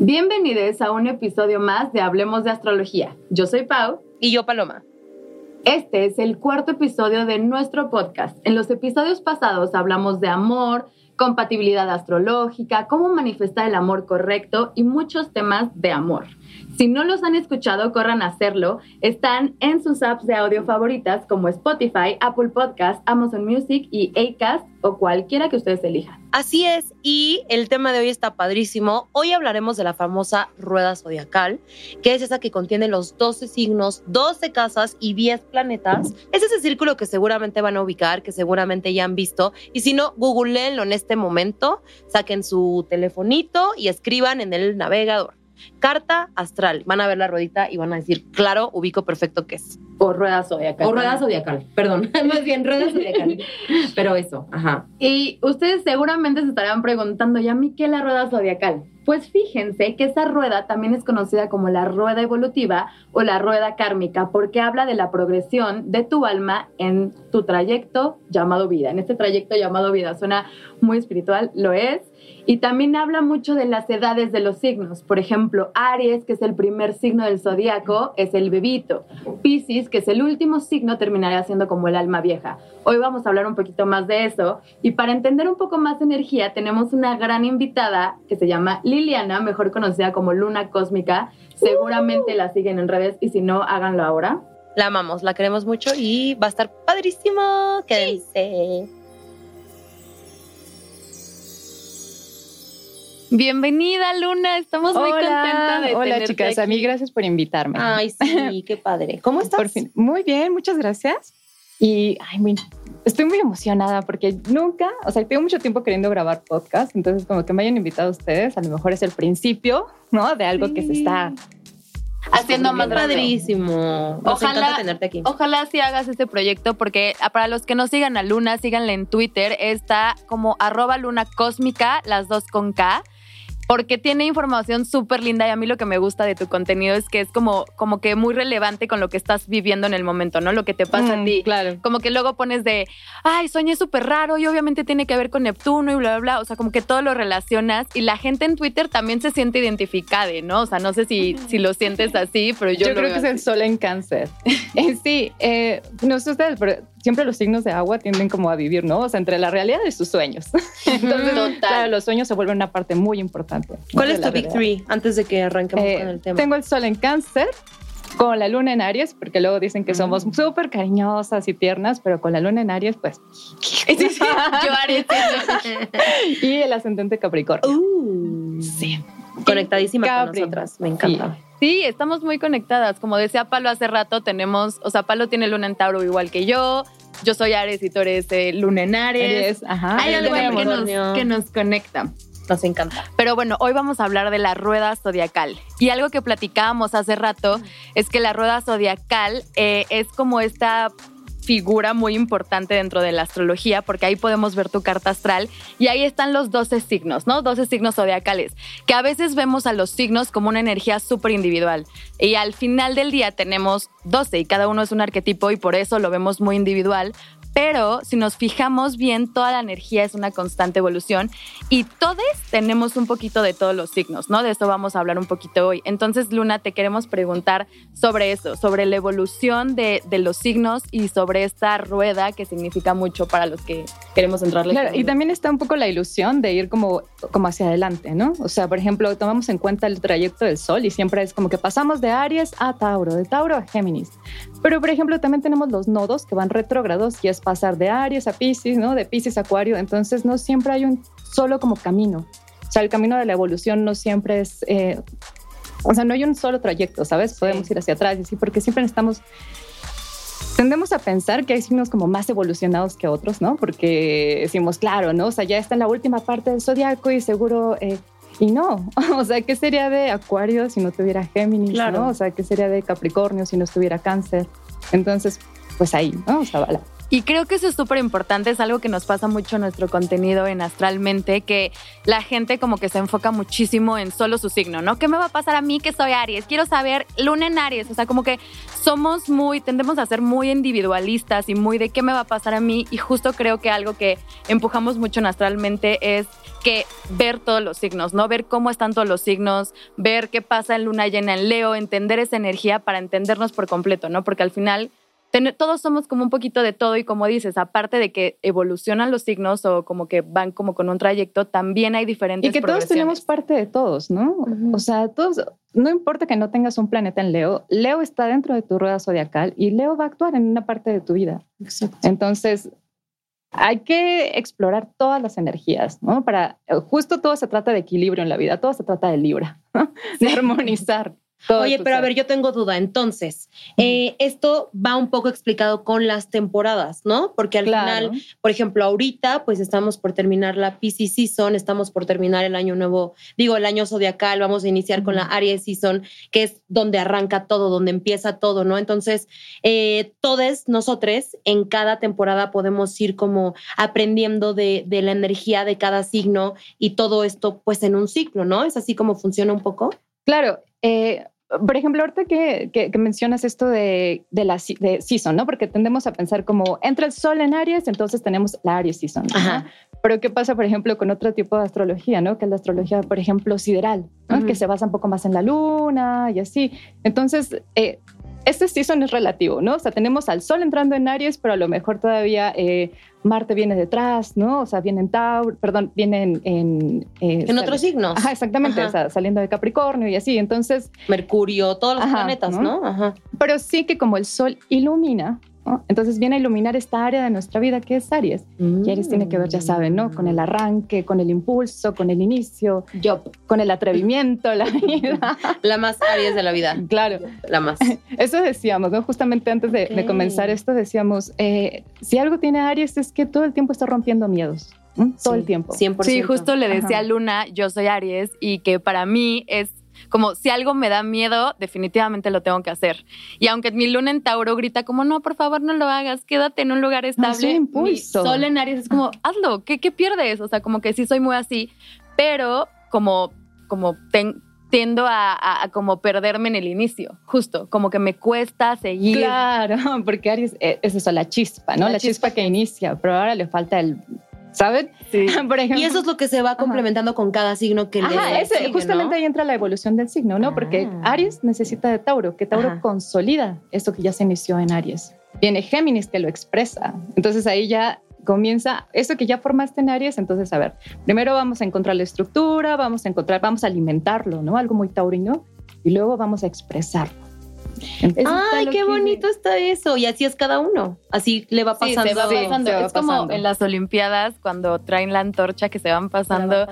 Bienvenidos a un episodio más de Hablemos de Astrología. Yo soy Pau. Y yo Paloma. Este es el cuarto episodio de nuestro podcast. En los episodios pasados hablamos de amor, compatibilidad astrológica, cómo manifestar el amor correcto y muchos temas de amor. Si no los han escuchado, corran a hacerlo. Están en sus apps de audio favoritas como Spotify, Apple Podcast, Amazon Music y Acast o cualquiera que ustedes elijan. Así es, y el tema de hoy está padrísimo. Hoy hablaremos de la famosa rueda zodiacal, que es esa que contiene los 12 signos, 12 casas y 10 planetas. Es ese círculo que seguramente van a ubicar, que seguramente ya han visto. Y si no, googleenlo en este momento, saquen su telefonito y escriban en el navegador. Carta astral. Van a ver la ruedita y van a decir, claro, ubico perfecto qué es. O rueda zodiacal. O rueda zodiacal, perdón. Más bien rueda zodiacal. Pero eso, ajá. Y ustedes seguramente se estarán preguntando, ¿y a mí qué es la rueda zodiacal? Pues fíjense que esa rueda también es conocida como la rueda evolutiva o la rueda kármica porque habla de la progresión de tu alma en tu trayecto llamado vida. En este trayecto llamado vida suena muy espiritual, lo es. Y también habla mucho de las edades de los signos. Por ejemplo, Aries, que es el primer signo del zodiaco, es el bebito. Piscis, que es el último signo, terminará siendo como el alma vieja. Hoy vamos a hablar un poquito más de eso. Y para entender un poco más de energía, tenemos una gran invitada que se llama Liliana, mejor conocida como Luna Cósmica. Seguramente la siguen en redes y si no, háganlo ahora. La amamos, la queremos mucho y va a estar padrísimo. Quédense. Bienvenida, Luna. Estamos muy contentas de Hola, chicas. A mí, gracias por invitarme. Ay, sí, qué padre. ¿Cómo estás? Por fin. Muy bien, muchas gracias. Y ay, estoy muy emocionada porque nunca, o sea, tengo mucho tiempo queriendo grabar podcast, entonces como que me hayan invitado a ustedes, a lo mejor es el principio, ¿no? De algo que se está haciendo más padrísimo. ojalá tenerte aquí. Ojalá si hagas este proyecto porque ah, para los que no sigan a Luna, síganle en Twitter, está como arroba luna cósmica, las dos con K porque tiene información súper linda y a mí lo que me gusta de tu contenido es que es como, como que muy relevante con lo que estás viviendo en el momento, ¿no? Lo que te pasa a Mm, ti. claro. Como que luego pones de, ay, soñé súper raro y obviamente tiene que ver con Neptuno y bla, bla, bla. O sea, como que todo lo relacionas y la gente en Twitter también se siente identificada, ¿no? O sea, no sé si, si lo sientes así, pero yo, Yo, lo creo veo que es el sol en cáncer. Eh, sí, eh, no sé ustedes, pero siempre los signos de agua tienden como a vivir, ¿no? O sea, entre la realidad y sus sueños. Entonces, Total. claro, los sueños se vuelven una parte muy importante. ¿Cuál es tu Big. Three antes de que arranquemos Eh, con el tema? Tengo el sol en cáncer, con la luna en Aries, porque luego dicen que somos Mm. súper cariñosas y tiernas, pero con la luna en Aries, pues, Yo Aries. y el ascendente Capricornio. Uh, Sí. Conectadísima Capri. con nosotras. Me encanta. Sí, estamos muy conectadas. Como decía Palo hace rato, tenemos, o sea, Palo tiene luna en Tauro igual que yo. Yo soy Aries y tú eres eh, luna en Aries. Aries, ajá. Hay algo que nos, que nos conecta. Nos encanta. Pero bueno, hoy vamos a hablar de la rueda zodiacal. Y algo que platicábamos hace rato es que la rueda zodiacal eh, es como esta figura muy importante dentro de la astrología, porque ahí podemos ver tu carta astral y ahí están los 12 signos, ¿no? 12 signos zodiacales, que a veces vemos a los signos como una energía súper individual. Y al final del día tenemos 12 y cada uno es un arquetipo y por eso lo vemos muy individual. Pero si nos fijamos bien, toda la energía es una constante evolución y todos tenemos un poquito de todos los signos, ¿no? De eso vamos a hablar un poquito hoy. Entonces, Luna, te queremos preguntar sobre eso, sobre la evolución de, de los signos y sobre esta rueda que significa mucho para los que queremos entrarle. Claro, y también está un poco la ilusión de ir como, como hacia adelante, ¿no? O sea, por ejemplo, tomamos en cuenta el trayecto del Sol y siempre es como que pasamos de Aries a Tauro, de Tauro a Géminis. Pero, por ejemplo, también tenemos los nodos que van retrógrados y es pasar de Aries a Pisces, ¿no? De Pisces a Acuario. Entonces, no siempre hay un solo como camino. O sea, el camino de la evolución no siempre es... eh, o sea, no hay un solo trayecto, ¿sabes? Podemos ir hacia atrás y así, porque siempre estamos tendemos a pensar que hay signos como más evolucionados que otros, ¿no? Porque decimos, claro, ¿no? O sea, ya está en la última parte del zodiaco y seguro. eh, y no, o sea, ¿qué sería de Acuario si no tuviera Géminis? Claro. ¿no? O sea, ¿qué sería de Capricornio si no estuviera Cáncer? Entonces, pues ahí, ¿no? O sea, la, Y creo que eso es súper importante, es algo que nos pasa mucho en nuestro contenido en Astralmente, que la gente como que se enfoca muchísimo en solo su signo, ¿no? ¿Qué me va a pasar a mí que soy Aries? Quiero saber luna en Aries, o sea, como que somos muy, tendemos a ser muy individualistas y muy de qué me va a pasar a mí y justo creo que algo que empujamos mucho en Astralmente es que ver todos los signos, ¿no? Ver cómo están todos los signos, ver qué pasa en luna llena en Leo, entender esa energía para entendernos por completo, ¿no? Porque al final todos somos como un poquito de todo y como dices, aparte de que evolucionan los signos o como que van como con un trayecto, también hay diferentes Y que todos tenemos parte de todos, ¿no? O sea, todos, no importa que no tengas un planeta en Leo, Leo está dentro de tu rueda zodiacal y Leo va a actuar en una parte de tu vida. Exacto. Entonces, hay que explorar todas las energías, ¿no? Para, justo todo se trata de equilibrio en la vida, todo se trata de libra, de armonizar. Oye, pero a ver, yo tengo duda. Entonces, eh, esto va un poco explicado con las temporadas, ¿no? Porque al final, por ejemplo, ahorita, pues estamos por terminar la Pisces Season, estamos por terminar el año nuevo, digo, el año zodiacal, vamos a iniciar con la Aries Season, que es donde arranca todo, donde empieza todo, ¿no? Entonces, eh, todos nosotros en cada temporada podemos ir como aprendiendo de, de la energía de cada signo y todo esto, pues en un ciclo, ¿no? Es así como funciona un poco. Claro, eh, por ejemplo, ahorita que, que, mencionas esto de, de, la de season, ¿no? Porque tendemos a pensar como entra el sol en Aries, entonces tenemos la Aries season. Pero ¿qué pasa, por ejemplo, con otro tipo de astrología, ¿no? Que es la astrología, por ejemplo, sideral, que se basa un poco más en la luna y así. Entonces, eh, este season es relativo, ¿no? O sea, tenemos al Sol entrando en Aries, pero a lo mejor todavía eh, Marte viene detrás, ¿no? O sea, viene en Tauro, perdón, viene en... En, eh, en otros signos. Ajá, exactamente, O sea, saliendo de Capricornio y así, entonces... Mercurio, todos los planetas, ¿no? Ajá. Pero sí que como el Sol ilumina, entonces viene a iluminar esta área de nuestra vida que es Aries. Y Aries tiene que ver, ya saben, ¿no? Con el arranque, con el impulso, con el inicio, Yo. con el atrevimiento, la vida. la más Aries de la vida. Claro. La más. Eso decíamos, ¿no? Justamente antes de, comenzar esto decíamos, eh, si algo tiene Aries es que todo el tiempo está rompiendo miedos. Todo el tiempo. 100%. Sí, justo le decía a Luna, yo soy Aries y que para mí es como si algo me da miedo, definitivamente lo tengo que hacer. Y aunque mi luna en Tauro grita como, no, por favor, no lo hagas, quédate en un lugar estable. No, mi sol en Aries es como, hazlo, ¿qué, ¿qué, pierdes? O sea, como que sí soy muy así, pero como, como tiendo a, como perderme en el inicio, justo, como que me cuesta seguir. Claro, porque Aries eh, es eso, la chispa, ¿no? La, chispa, que inicia, pero ahora le falta el ¿saben? Sí. Por ejemplo, y eso es lo que se va complementando con cada signo que Ajá, le ese, justamente ahí entra la evolución del signo, ¿no? Porque ah. Aries necesita de Tauro, que Tauro consolida esto que ya se inició en Aries. Viene Géminis que lo expresa. Entonces ahí ya comienza eso que ya formaste en Aries, entonces a ver, primero vamos a encontrar la estructura, vamos a encontrar, vamos a alimentarlo, ¿no? Algo muy taurino y luego vamos a expresarlo. Ay, qué bonito está eso. Y así es cada uno. Así le va pasando. va pasando. es como en las Olimpiadas cuando traen la antorcha que se van pasando.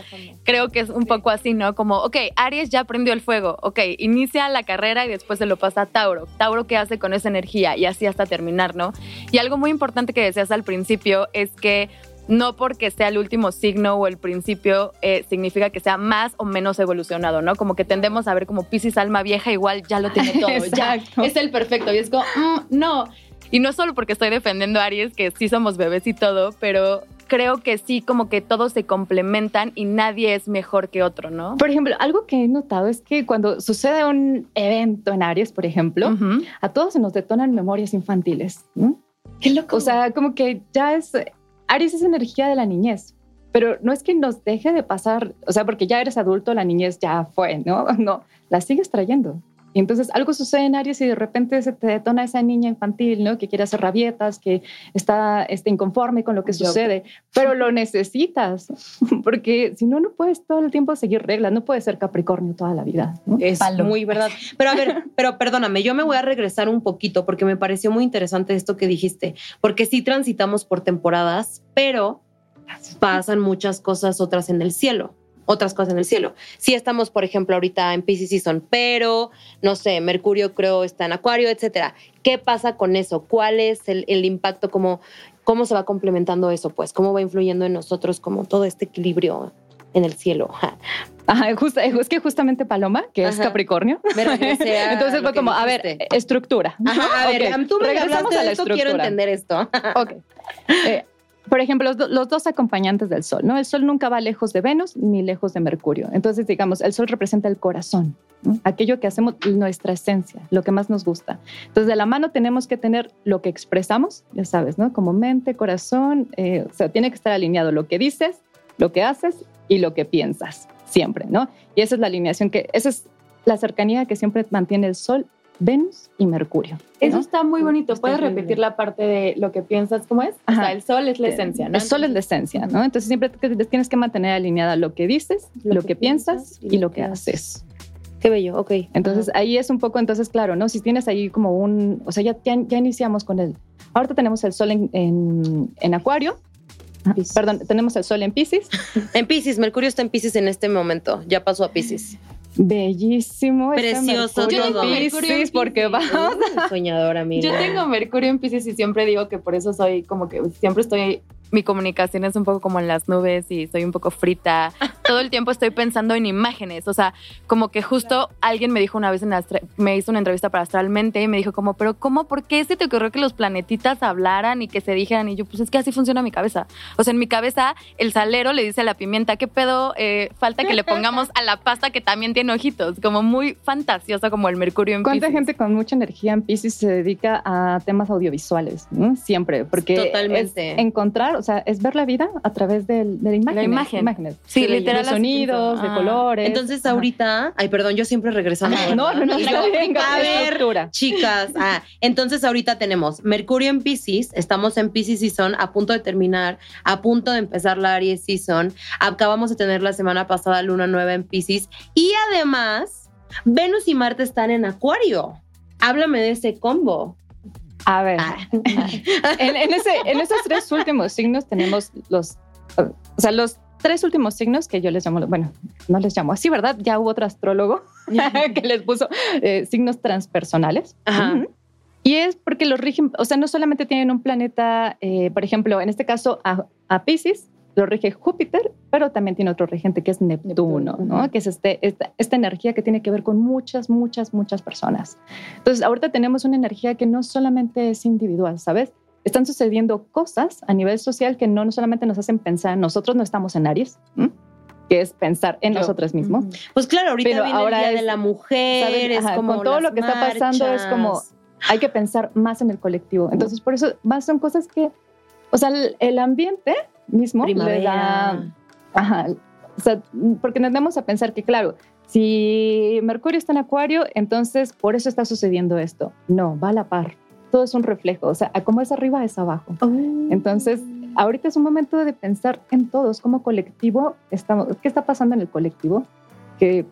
Creo que es un poco así, ¿no? Como, ok, Aries ya prendió el fuego. Ok, inicia la carrera y después se lo pasa a Tauro. Tauro, ¿qué hace con esa energía? Y así hasta terminar, ¿no? Y algo muy importante que decías al principio es que no porque sea el último signo o el principio eh, significa que sea más o menos evolucionado, ¿no? Como que tendemos a ver como Pisces alma vieja igual ya lo tiene todo, ya es el perfecto y es como, mm, no. Y no solo porque estoy defendiendo a Aries, que sí somos bebés y todo, pero creo que sí, como que todos se complementan y nadie es mejor que otro, ¿no? Por ejemplo, algo que he notado es que cuando sucede un evento en Aries, por ejemplo, a todos se nos detonan memorias infantiles. ¿no? Qué loco. O sea, como que ya es Aries es energía de la niñez, pero no es que nos deje de pasar, o sea, porque ya eres adulto, la niñez ya fue, ¿no? No, la sigues trayendo. Y entonces algo sucede en Aries y de repente se te detona esa niña infantil, ¿no? Que quiere hacer rabietas, que está, está inconforme con lo que sucede, pero lo necesitas, porque si no, no puedes todo el tiempo seguir reglas, no puedes ser Capricornio toda la vida. Es muy verdad. Pero a ver, pero perdóname, yo me voy a regresar un poquito porque me pareció muy interesante esto que dijiste, porque sí transitamos por temporadas, pero pasan muchas cosas otras en el cielo otras cosas en el cielo. Sí estamos, por ejemplo, ahorita en Pisces Season, pero, no sé, Mercurio creo está en Acuario, etcétera. ¿Qué pasa con eso? ¿Cuál es el, impacto? ¿Cómo, ¿Cómo se va complementando eso? Pues, ¿cómo va influyendo en nosotros como todo este equilibrio en el cielo. Ajá, justo, es que justamente Paloma, que es Ajá. Capricornio. Me Entonces fue como, a ver, estructura. Ajá, a ver, Ok, am- tú me regresamos a de la esto, quiero estructura. entender esto. Ok. Eh, por ejemplo, los, do- los dos acompañantes del Sol, ¿no? El Sol nunca va lejos de Venus ni lejos de Mercurio. Entonces, digamos, el Sol representa el corazón, aquello que hacemos, nuestra esencia, lo que más nos gusta. Entonces, de la mano tenemos que tener lo que expresamos, ya sabes, ¿no? Como mente, corazón, eh, o sea, tiene que estar alineado lo que dices, lo que haces y lo que piensas, siempre, ¿no? Y esa es la alineación que, esa es la cercanía que siempre mantiene el Sol, Venus y Mercurio. Eso ¿no? está muy bonito. Está ¿Puedes increíble. repetir la parte de lo que piensas? ¿Cómo es? O Ajá. sea, el sol es la esencia, ¿no? El sol es la esencia, ¿no? Entonces siempre tienes que mantener alineada lo que dices, lo, que, piensas y lo que haces. Qué bello, ok. Entonces ahí es un poco, entonces claro, ¿no? Si tienes ahí como un, o sea, ya, ya, ya iniciamos con el, ahorita tenemos el sol en, en, en Acuario, perdón, tenemos el sol en Pisces, En Pisces, Mercurio está en Pisces en este momento. Ya pasó a Pisces. Bellísimo. Precioso Mercurio todo. en Mercurio en Piscis, porque vamos Soñadora, amiga. Yo tengo Mercurio en Pisces y siempre digo que por eso soy como que siempre estoy, mi comunicación es un poco como en las nubes y soy un poco frita. Todo el tiempo estoy pensando en imágenes, o sea, como que justo alguien me dijo una vez, en Astra- me hizo una entrevista para Astralmente y me dijo como, pero ¿cómo? ¿Por qué se te ocurrió que los planetitas hablaran y que se dijeran? Y yo, pues es que así funciona mi cabeza. O sea, en mi cabeza el salero le dice a la pimienta, ¿qué pedo? Eh, falta que le pongamos a la pasta que también tiene ojitos, como muy fantasioso como el Mercurio en ¿Cuánta gente con mucha energía en Pisces se dedica a temas audiovisuales? ¿no? Siempre, porque Totalmente. es encontrar, o sea, es ver la vida a través del- de, imágenes. imagen. imágenes. Sí, bello. literal. de sonidos, pienso. de Ah. colores. Entonces Ajá. ahorita, ay, perdón, yo siempre regresando. Ajá. No, no, no, está bien, a ver, chicas, ah, entonces ahorita tenemos Mercurio en Pisces, estamos en Pisces Season, a punto de terminar, a punto de empezar la Aries Season, acabamos de tener la semana pasada Luna Nueva en Pisces y además Venus y Marte están en Acuario. Háblame de ese combo. A ver, Ah. en, en ese, en esos tres últimos signos tenemos los, o sea, los tres últimos signos que yo les llamo, bueno, no les llamo así, ¿verdad? Ya hubo otro astrólogo que les puso eh, signos transpersonales. Ajá. Ujú. Y es porque los rigen, o sea, no solamente tienen un planeta, eh, por ejemplo, en este caso a, a Pisces, lo rige Júpiter, pero también tiene otro regente que es Neptuno, Neptuno, ¿no? Que es este, esta, esta energía que tiene que ver con muchas, muchas, muchas personas. Entonces, ahorita tenemos una energía que no solamente es individual, ¿sabes? Están sucediendo cosas a nivel social que no, no solamente nos hacen pensar, nosotros no estamos en Aries, ¿m? que es pensar en Yo. nosotros mismos, Pues claro, ahorita Pero viene ahora el Día es- de la Mujer, ¿sabes? es como con todo lo que está pasando es como marchas. hay que pensar más en el colectivo. Entonces, por eso más son cosas que, o sea, el, el ambiente mismo le da, primavera. ajá, o sea, porque nos vamos a pensar que, claro, si Mercurio está en Acuario, entonces por eso está sucediendo esto. No, va a la par. Todo es un reflejo, o sea, a como es arriba es abajo. Entonces, ahorita es un momento de pensar en todos como colectivo. Estamos, ¿Qué está pasando en el colectivo? Que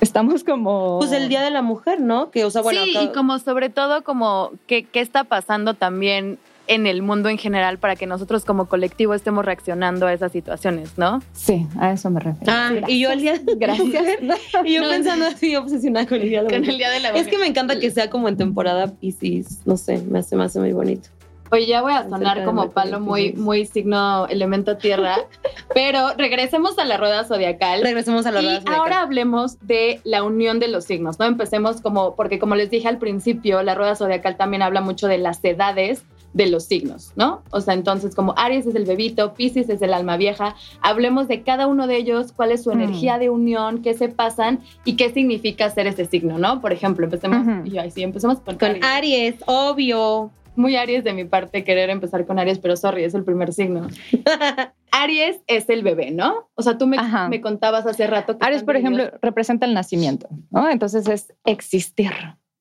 estamos como... Pues el Día de la Mujer, ¿no? Que, o sea, bueno, sí, acá- y como sobre todo como qué, qué está pasando también en el mundo en general para que nosotros como colectivo estemos reaccionando a esas situaciones, ¿no? Sí, a eso me refiero. Ah, y yo el día Gracias. Y yo No, pensando así, obsesionada con el día de la mujer. Día de la Es que me encanta que sea como en temporada Pisces. No sé, me hace, me hace muy bonito. Oye, ya voy a sonar como palo muy, muy signo elemento tierra, pero regresemos a la rueda zodiacal. Regresemos a la y rueda zodiacal. ahora hablemos de la unión de los signos, ¿no? Empecemos como, porque como les dije al principio, la rueda zodiacal también habla mucho de las edades de los signos, ¿no? O sea, entonces como Aries es el bebito, Pisces es el alma vieja, hablemos de cada uno de ellos, cuál es su Mm. energía de unión, qué se pasan y qué significa ser ese signo, ¿no? Por ejemplo, empecemos, Ujú. y ay, sí, empecemos con, Con Aries. Aries, obvio. Muy Aries de mi parte querer empezar con Aries, pero sorry, es el primer signo. Aries es el bebé, ¿no? O sea, tú me, me contabas hace rato que Aries, por ejemplo, representa el nacimiento, ¿no? Entonces es existir.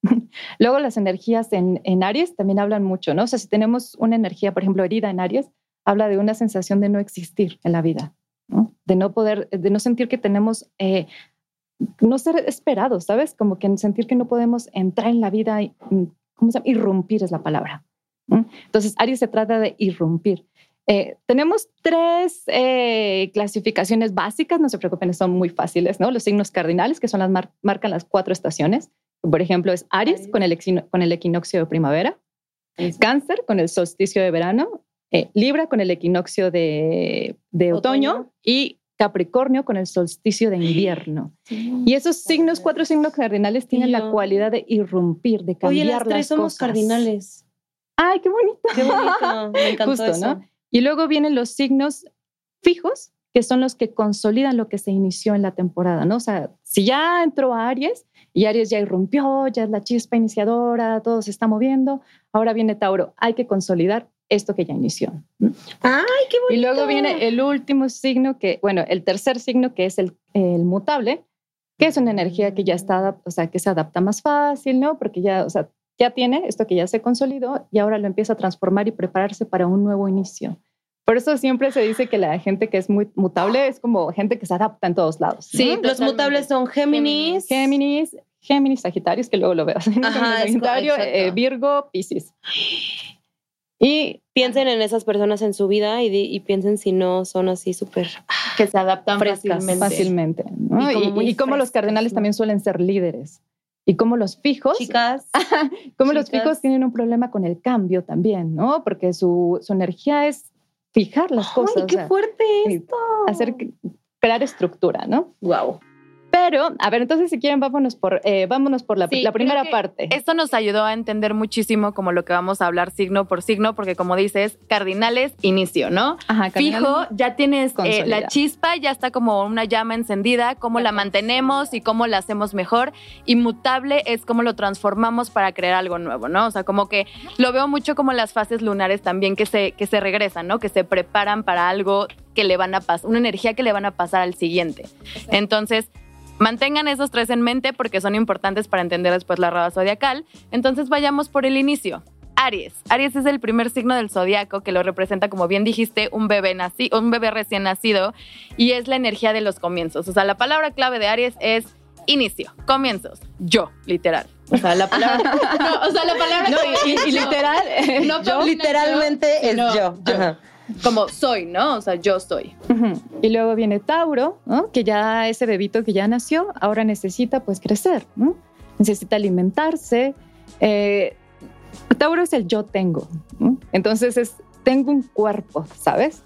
Luego las energías en, en Aries también hablan mucho, ¿no? O sea, si tenemos una energía, por ejemplo, herida en Aries, habla de una sensación de no existir en la vida, ¿no? De no poder, de no sentir que tenemos, eh, no ser esperados, ¿sabes? Como que sentir que no podemos entrar en la vida, y, mm, ¿cómo se llama? Irrumpir es la palabra. ¿no? Entonces, Aries se trata de irrumpir. Eh, tenemos tres eh, clasificaciones básicas, no se preocupen, son muy fáciles, ¿no? Los signos cardinales, que son las mar- marcan las cuatro estaciones. Por ejemplo, es Aries. Con, el equino- con el equinoccio de primavera, Cáncer con el solsticio de verano, eh, Libra con el equinoccio de, de otoño. Otoño. y Capricornio con el solsticio de invierno. Y esos signos, cuatro signos cardinales, tienen la cualidad de irrumpir, de cambiar Oye, las tres somos cardinales. Ay, qué bonito. Qué bonito. Me encantó Justo, eso. ¿no? Y luego vienen los signos fijos, que son los que consolidan lo que se inició en la temporada, ¿no? O sea, si ya entró a Aries y Aries ya irrumpió, ya es la chispa iniciadora, todo se está moviendo, ahora viene Tauro, hay que consolidar esto que ya inició. Ay, qué bonito. Y luego viene el último signo que, bueno, el tercer signo que es el, el mutable, que es una energía que ya está, o sea, que se adapta más fácil, ¿no? Porque ya, o sea, ya tiene esto que ya se consolidó y ahora lo empieza a transformar y prepararse para un nuevo inicio. Por eso siempre se dice que la gente que es muy mutable es como gente que se adapta en todos lados. ¿no? Sí, los mutables son Géminis. Géminis, Géminis, Sagitarios, que luego lo. ¿no? Ajá, co- Sagitario, eh, Virgo, Piscis. Y Piensen en esas personas en su vida y, y piensen si no son así súper. que se adaptan Frescas. fácilmente. fácilmente. ¿no? Y como Y, y como los cardenales ¿no? también suelen ser líderes. Y como los fijos, Chicas. como los chicas. fijos tienen un problema con el cambio también, ¿no? Porque su, su energía es fijar las cosas, ¡Ay, o qué sea, fuerte esto! hacer, crear estructura, ¿no? Wow. Pero, a ver, entonces si quieren, vámonos por, eh, vámonos por la, Sí, la primera parte. Esto nos ayudó a entender muchísimo como lo que vamos a hablar signo por signo, porque como dices, cardinales, inicio, ¿no? Ajá, Fijo, ya tienes eh, la chispa, ya está como una llama encendida, cómo la mantenemos y cómo la hacemos mejor. Inmutable es cómo lo transformamos para crear algo nuevo, ¿no? O sea, como que lo veo mucho como las fases lunares también que se, que se regresan, ¿no? Que se preparan para algo que le van a pasar, una energía que le van a pasar al siguiente. Entonces, mantengan esos tres en mente porque son importantes para entender después la rueda zodiacal. Entonces, vayamos por el inicio. Aries. Aries es el primer signo del zodiaco que lo representa, como bien dijiste, un bebé, nací, un bebé recién nacido y es la energía de los comienzos. O sea, la palabra clave de Aries es inicio, comienzos, yo, literal. O sea, la palabra, no, o sea, la palabra No, que- y, y literal, No, yo, Literalmente es yo. yo. Como soy, ¿no? O sea, yo soy. Y luego viene Tauro, ¿no? que ya ese bebito que ya nació, ahora necesita pues crecer, ¿no? necesita alimentarse. Eh, Tauro es el yo tengo, ¿no? entonces es tengo un cuerpo, ¿sabes?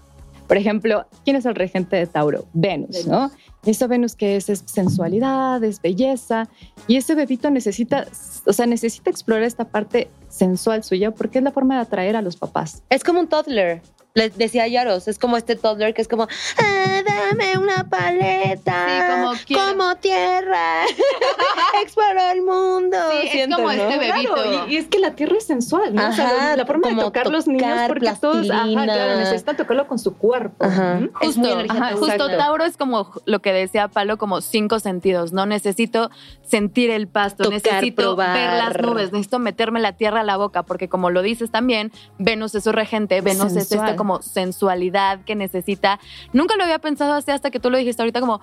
Por ejemplo, ¿quién es el regente de Tauro? Venus, ¿no? Esa Venus que es, es sensualidad, es belleza, y ese bebito necesita, o sea, necesita explorar esta parte sensual suya porque es la forma de atraer a los papás. Es como un toddler. Les decía Yaros, es como este toddler que es como, "Ah, dame una paleta. Sí, como tierra. Exploro el mundo. Sí, es como ¿no? este bebito. Claro, y, y es que la tierra es sensual, ¿no? o sea, la forma de tocar los niños, porque todos ajá, claro, necesitan tocarlo con su cuerpo. Ajá. muy Justo, ajá, justo. Tauro es como lo que decía Palo, como cinco sentidos, ¿no? Necesito sentir el pasto, Tocar, necesito probar. ver las nubes, necesito meterme la tierra a la boca, porque como lo dices también, Venus es su regente, Venus es esta como sensualidad que necesita. Nunca lo había pensado así hasta que tú lo dijiste ahorita como...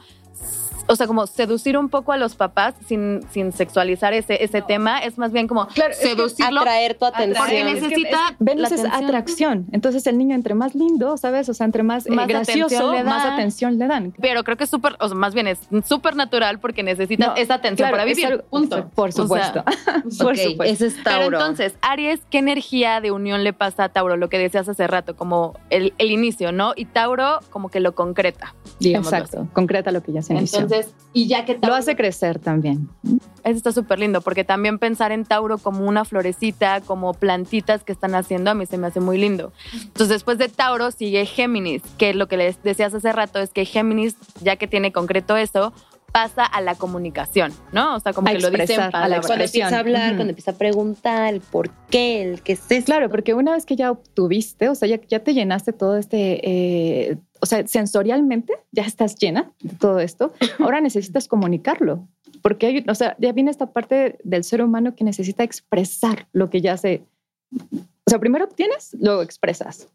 O sea, como seducir un poco a los papás sin, sin sexualizar ese, ese tema, es más bien como Claro, es que seducirlo. Atraer tu Porque atención. Es que- necesita es- Venus es atracción. Entonces el niño entre más lindo, ¿sabes? O sea, entre más, eh, Más gracioso, atención le más atención le dan. Pero creo que es súper, o sea, más bien es súper natural porque necesitas No, esa atención Claro, para vivir. algo- punto. Por O sea, supuesto. por Ok, supuesto. ese es Pero Tauro. entonces, Aries, ¿qué energía de unión le pasa a Tauro? Lo que decías hace rato, como el, el inicio, ¿no? Y Tauro como que lo concreta, digámoslo Exacto, concreta lo que ya se inició. Entonces, y ya que lo hace crecer también. eso está súper lindo, porque también pensar en Tauro como una florecita, como plantitas que están haciendo, a mí se me hace muy lindo. Entonces, después de Tauro sigue Géminis, que lo que les decías hace rato es que Géminis, ya que tiene concreto eso, pasa a la comunicación, ¿no? O sea, como A que lo dicen expresar, a la cuando empieza a hablar, cuando empieza a preguntar el por qué, el qué es esto. Claro, porque una vez que ya obtuviste, o sea, ya, ya te llenaste todo este, eh, o sea, sensorialmente ya estás llena de todo esto, ahora necesitas comunicarlo, porque hay, o sea, ya viene esta parte del ser humano que necesita expresar lo que ya se, o sea, primero obtienes, luego expresas.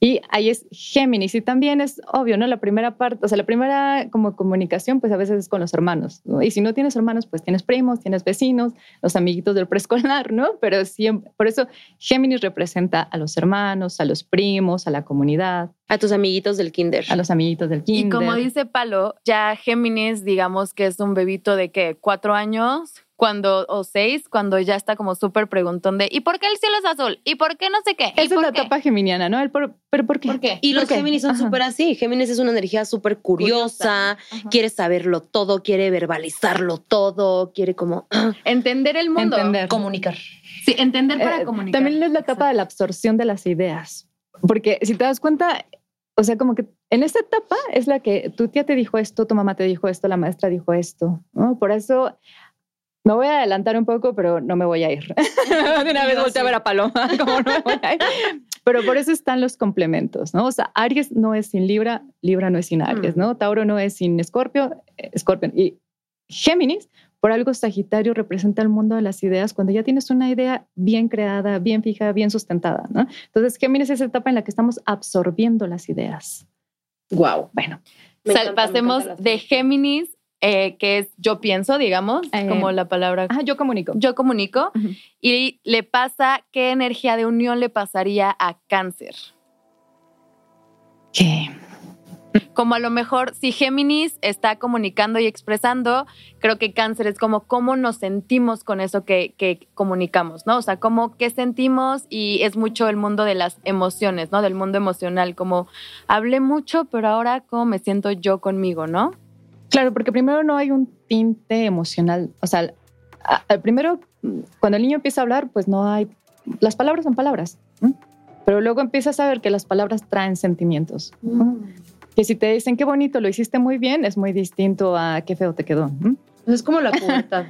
Y ahí es Géminis y también es obvio, ¿no? La primera parte, o sea, la primera como comunicación, pues a veces es con los hermanos, ¿no? Y si no tienes hermanos, pues tienes primos, tienes vecinos, los amiguitos del preescolar, ¿no? Pero siempre, por eso Géminis representa a los hermanos, a los primos, a la comunidad, A tus amiguitos del kinder. a los amiguitos del kinder. Y como dice Palo, ya Géminis, digamos que es un bebito de qué, cuatro años, cuando, o seis, cuando ya está como súper preguntón de ¿y por qué el cielo es azul? ¿Y por qué no sé qué? ¿Y Esa es la qué?". etapa geminiana, ¿no? El por- ¿Pero por qué? ¿Por qué? Y los ¿Por qué? Géminis son súper así. Géminis es una energía súper curiosa, Curiosa. quiere saberlo todo, quiere verbalizarlo todo, quiere como Entender el mundo. Entender. comunicar. Sí, entender para Eh, comunicar. También es la etapa de la absorción de las ideas. Porque si te das cuenta, o sea, como que en esta etapa es la que tu tía te dijo esto, tu mamá te dijo esto, la maestra dijo esto. ¿no? Por eso me voy a adelantar un poco, pero no me voy a ir. de una vez volteé a ver a Paloma, como no me voy a ir. Pero por eso están los complementos, ¿no? O sea, Aries no es sin Libra, Libra no es sin Aries, Mm. ¿no? Tauro no es sin Escorpio, Escorpio. Y Géminis, por algo Sagitario representa el mundo de las ideas cuando ya tienes una idea bien creada, bien fija, bien sustentada, ¿no? Entonces, Géminis es esa etapa en la que estamos absorbiendo las ideas. Wow. Bueno, pasemos de Géminis, eh, que es yo pienso, digamos, Eh, como la palabra ah, yo comunico. yo comunico, y le pasa qué energía de unión le pasaría a cáncer. ¿Qué? Como a lo mejor si Géminis está comunicando y expresando, creo que cáncer es como cómo nos sentimos con eso que, que comunicamos, ¿no? O sea, cómo qué sentimos y es mucho el mundo de las emociones, ¿no? Del mundo emocional, como hablé mucho, pero ahora cómo me siento yo conmigo, ¿no? Claro, porque primero no hay un tinte emocional. O sea, a- primero, mm, cuando el niño empieza a hablar, pues no hay. Las palabras son palabras. Pero luego empiezas a ver que las palabras traen sentimientos. ¿m? Que si te dicen qué bonito, lo hiciste muy bien, es muy distinto a qué feo te quedó. ¿m? Es como la pubertad.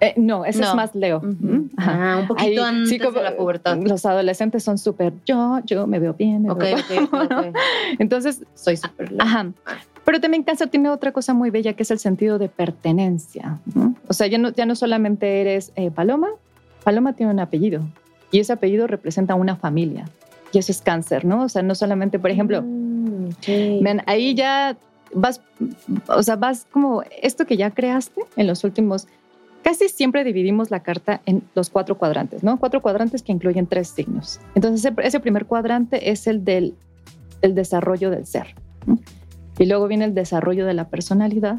Eh, no, ese No. es más Leo. Ujú. ¿m? Ajá. ah, un poquito Ahí, antes sí, como- de la pubertad. Los adolescentes son súper yo, yo me veo bien. me Ok, veo-. Entonces, Soy súper Leo. Ajá. Pero también cáncer tiene otra cosa muy bella que es el sentido de pertenencia. ¿no? O sea, ya no, ya no solamente eres eh, Paloma, Paloma tiene un apellido y ese apellido representa una familia y eso es cáncer, ¿no? O sea, no solamente, por ejemplo, Mm, ahí ya vas, o sea, vas como esto que ya creaste en los últimos, casi siempre dividimos la carta en los cuatro cuadrantes, ¿no? Cuatro cuadrantes que incluyen tres signos. Entonces, ese, ese primer cuadrante es el del el desarrollo del ser. ¿no? Y luego viene el desarrollo de la personalidad,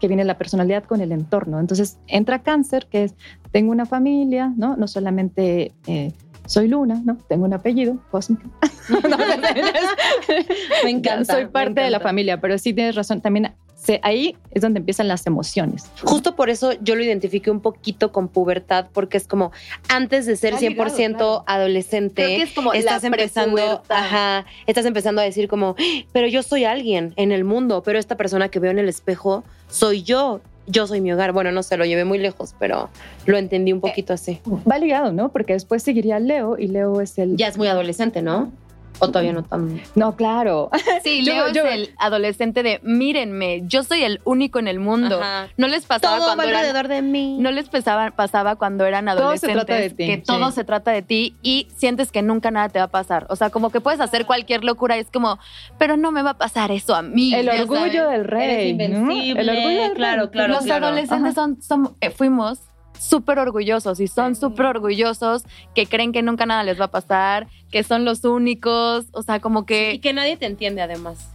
que viene la personalidad con el entorno. Entonces entra cáncer, que es, tengo una familia, ¿no? No solamente eh, soy Luna, ¿no? Tengo un apellido cósmico. No, Me encanta. Soy parte de la encanta. familia, pero sí tienes razón. También se- ahí es donde empiezan las emociones. Justo por eso yo lo identifiqué un poquito con pubertad, porque es como antes de ser Va 100% ligado, claro. adolescente, Creo que es como estás empezando, ajá, estás empezando a decir como, pero yo soy alguien en el mundo, pero esta persona que veo en el espejo soy yo. Yo soy mi hogar. Bueno, no sé, lo llevé muy lejos, pero lo entendí un poquito así. Va ligado, ¿no? Porque después seguiría Leo y Leo es el... Ya es muy adolescente, ¿no? O todavía no tan. No, claro. Sí, Yo- Leo yo- es el adolescente de mírenme, yo soy el único en el mundo. Ajá. No les pasaba Todo va cuando eran alrededor de mí. No les pasaba, pasaba cuando eran Todo se adolescentes trata de ti, que sí. todo se trata de ti y sientes que nunca nada te va a pasar. O sea, como que puedes hacer cualquier locura y es como, pero no me va a pasar eso a mí. El orgullo sabes. del rey. El orgullo del claro, rey. claro, Los claro. adolescentes son, son- eh, fuimos súper orgullosos y son súper orgullosos que creen que nunca nada les va a pasar, que son los únicos. O sea, como que Y que nadie te entiende además.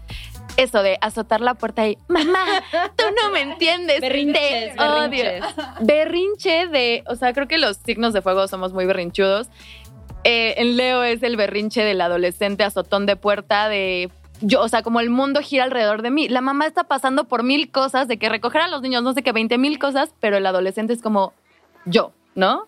eso de azotar la puerta y, mamá, tú no me entiendes, Berrinches, te odio. berrinches. berrinche de, o sea, creo que los signos de fuego somos muy berrinchudos. Eh, en Leo es el berrinche del adolescente azotón de puerta de yo, o sea, como el mundo gira alrededor de mí. La mamá está pasando por mil cosas, de que recoger a los niños, no sé qué, 20 mil cosas, pero el adolescente es como yo, ¿no?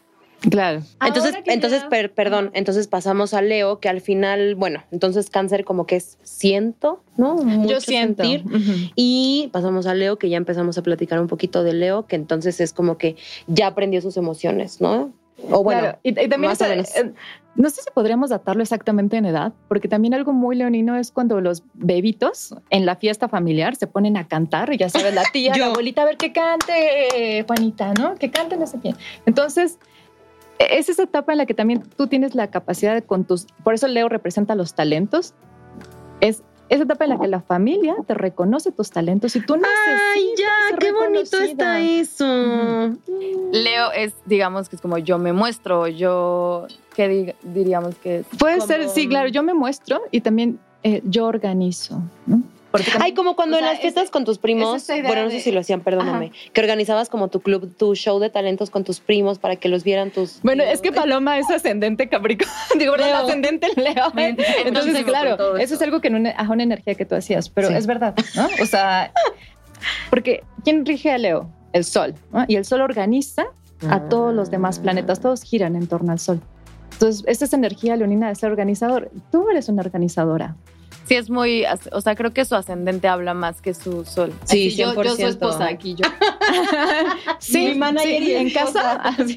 Claro. Entonces, entonces ya- per- perdón, entonces pasamos a Leo, que al final, bueno, entonces cáncer como que es siento, ¿no? Mucho Yo siento. sentir. Y pasamos a Leo, que ya empezamos a platicar un poquito de Leo, que entonces es como que ya aprendió sus emociones, ¿no? O bueno, Claro, y, y también más o esa- menos. eh, no sé si podríamos datarlo exactamente en edad, porque también algo muy leonino es cuando los bebitos en la fiesta familiar se ponen a cantar, y ya sabes, la tía, Yo. la abuelita, a ver que cante, Juanita, ¿no? Que cante no sé quién. Entonces, e- es esa etapa en la que también tú tienes la capacidad de con tus, por eso Leo representa los talentos, es esa etapa en la que la familia te reconoce tus talentos y tú necesitas ¡Ay, ya! ser ¡Qué bonito está eso! Leo es, digamos, que es como yo me muestro, yo, ¿qué di- diríamos que es? Puede Como- ser, sí, claro, yo me muestro y también eh, yo organizo, ¿no? Porque también- Ay, como cuando o en sea, las fiestas ese- con tus primos, bueno, no sé si lo hacían, perdóname, que organizabas como tu club, tu show de talentos con tus primos para que los vieran tus... Bueno, es que Paloma es ascendente Capricornio, digo, perdón, ascendente Leo. Entonces, Entonces, claro, eso es algo que no ne- ajá, una energía que tú hacías, pero Sí. es verdad, ¿no? O sea, porque ¿quién rige a Leo? El Sol, ¿no? Y el Sol organiza a todos los demás planetas, todos giran en torno al Sol. Entonces, esta es energía leonina de ser organizador. Tú eres una organizadora. Sí, es muy, o sea, creo que su ascendente habla más que su sol. Sí, Así, yo, yo su 100%. esposa aquí, yo. Sí, Mi manager sí, y en casa. así.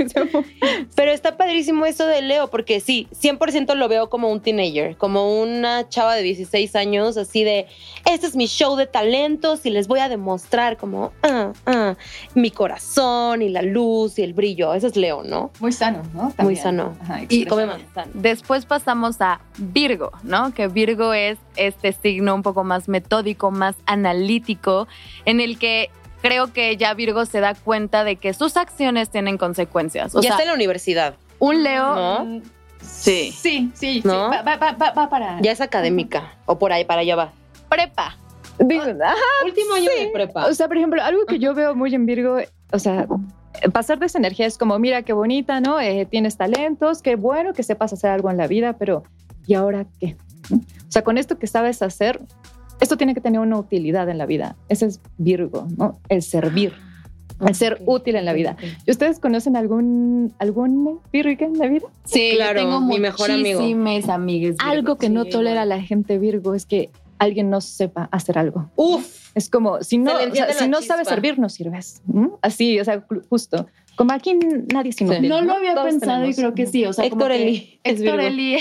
Pero está padrísimo eso de Leo, porque sí, 100% lo veo como un teenager, como una chava de 16 años, así de, este es mi show de talentos y les voy a demostrar como, ah, ah, mi corazón y la luz y el brillo. Ese es Leo, ¿no? Muy sano, ¿no? Muy sano. Ajá, Y come manzana. Después pasamos a Virgo, ¿no? Que Virgo es este signo un poco más metódico, más analítico, en el que creo que ya Virgo se da cuenta de que sus acciones tienen consecuencias. O ya sea, está en la universidad, un Leo, ¿no? sí, Sí, sí, ¿No? sí. Va, va- va- va- va para. Ya es académica, o por ahí, para allá va. prepa. Digo, ajá, Último año Sí. de prepa. O sea, por ejemplo, algo que yo veo muy en Virgo, o sea, pasar de esa energía es como, mira qué bonita, ¿no? Eh, tienes talentos, qué bueno que sepas hacer algo en la vida, pero ¿y ahora qué? O sea, con esto que sabes hacer, esto tiene que tener una utilidad en la vida. Ese es Virgo, ¿no? El servir, el ser Ok, útil en la vida. ¿Y ¿Ustedes conocen algún, algún Virgo en la vida? Sí, Claro, tengo mi mejor amigo. muchísimas amigas. Virgo. Algo que no Sí, tolera bueno. la gente Virgo es que alguien no sepa hacer algo. Uf, Es como, si no, o sea, si no chispa. sabes servir, no sirves. ¿Mm? Así, o sea, ju- justo. Como aquí nadie es inútil. No lo había Todos pensado y creo que sí. O sea, como Héctor que Eli es Héctor Virgo. Eli,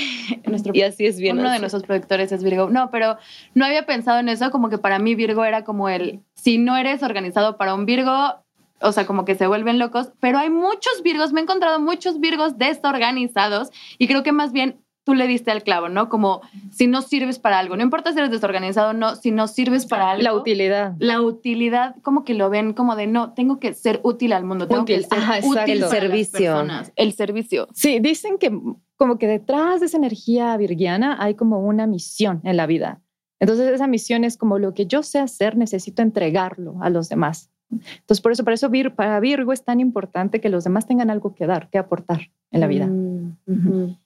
nuestro y así es bien. uno de nuestros productores es Virgo. No, pero no había pensado en eso, como que para mí Virgo era como el, si no eres organizado para un Virgo, o sea, como que se vuelven locos, pero hay muchos Virgos, me he encontrado muchos Virgos desorganizados y creo que más bien tú le diste al clavo, ¿no? Como si no sirves para algo, no importa si eres desorganizado o no, si no sirves para algo. La utilidad. La utilidad, como que lo ven como de no, tengo que ser útil al mundo, tengo Útil, que ser ajá, útil para El las servicio. personas. El servicio. Sí, dicen que como que detrás de esa energía virgiana hay como una misión en la vida. Entonces esa misión es como lo que yo sé hacer, necesito entregarlo a los demás. Entonces por eso, por eso Vir- para Virgo es tan importante que los demás tengan algo que dar, que aportar en la vida. Mm.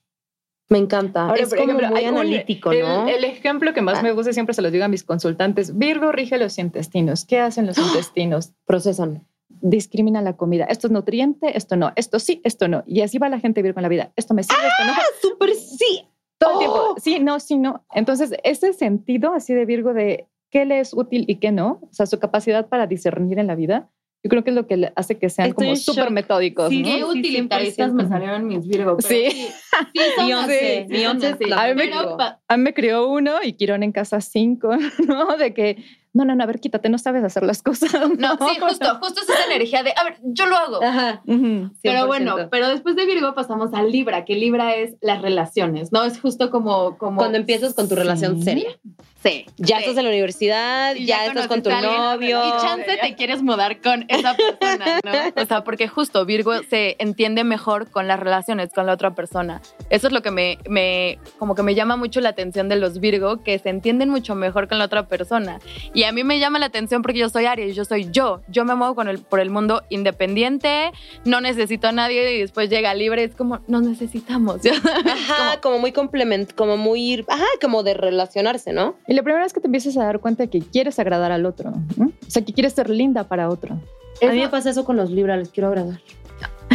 Me encanta. Ahora, es por como ejemplo, muy hay un- analítico, el, ¿no? el ejemplo que más Ah. me gusta siempre se los digo a mis consultantes. Virgo rige los intestinos. ¿Qué hacen los intestinos? Procesan. Discrimina la comida. Esto es nutriente, esto no. Esto sí, esto no. Y así va la gente Virgo en la vida. Esto me sirve, esto no. Súper sí. Todo el ¡Oh! tiempo. Sí, no, sí, no. Entonces, ese sentido así de Virgo de qué le es útil y qué no, o sea, su capacidad para discernir en la vida, yo creo que es lo que le hace que sean Estoy como súper metódicos. Sí, ¿no? Qué sí, utilitaristas 100%. me salieron mis Virgo. pero Sí. sí, sí así, Beyoncé, sí. A mí me- Pero A mí me crió uno y Quirón en casa cinco, ¿no? De que, no, no, no, a ver, quítate, no sabes hacer las cosas. No, sí, justo, justo es esa energía de, a ver, yo lo hago. Ajá. Pero 100%. bueno, pero después de Virgo pasamos a Libra, que Libra es las relaciones, ¿no? Es justo como... como Cuando empiezas con tu relación Sí. seria. Sí. Ya sí. estás en la universidad, Y ya, estás con tu novio. Y chance te quieres mudar con esa persona, ¿no? O sea, porque justo Virgo se entiende mejor con las relaciones con la otra persona. Eso es lo que me, me, como que me llama mucho la atención de los Virgo, que se entienden mucho mejor con la otra persona. Y a mí me llama la atención porque yo soy Aries, yo soy yo. Yo me muevo con el, por el mundo independiente, no necesito a nadie y después llega libre. Es como, nos necesitamos. Ajá, como muy complement, como muy, ajá, como de relacionarse, ¿no? Y la primera vez que te empiezas a dar cuenta que quieres agradar al otro, ¿no? o sea, que quieres ser linda para otro. A mí me pasa eso con los Libra, les quiero agradar.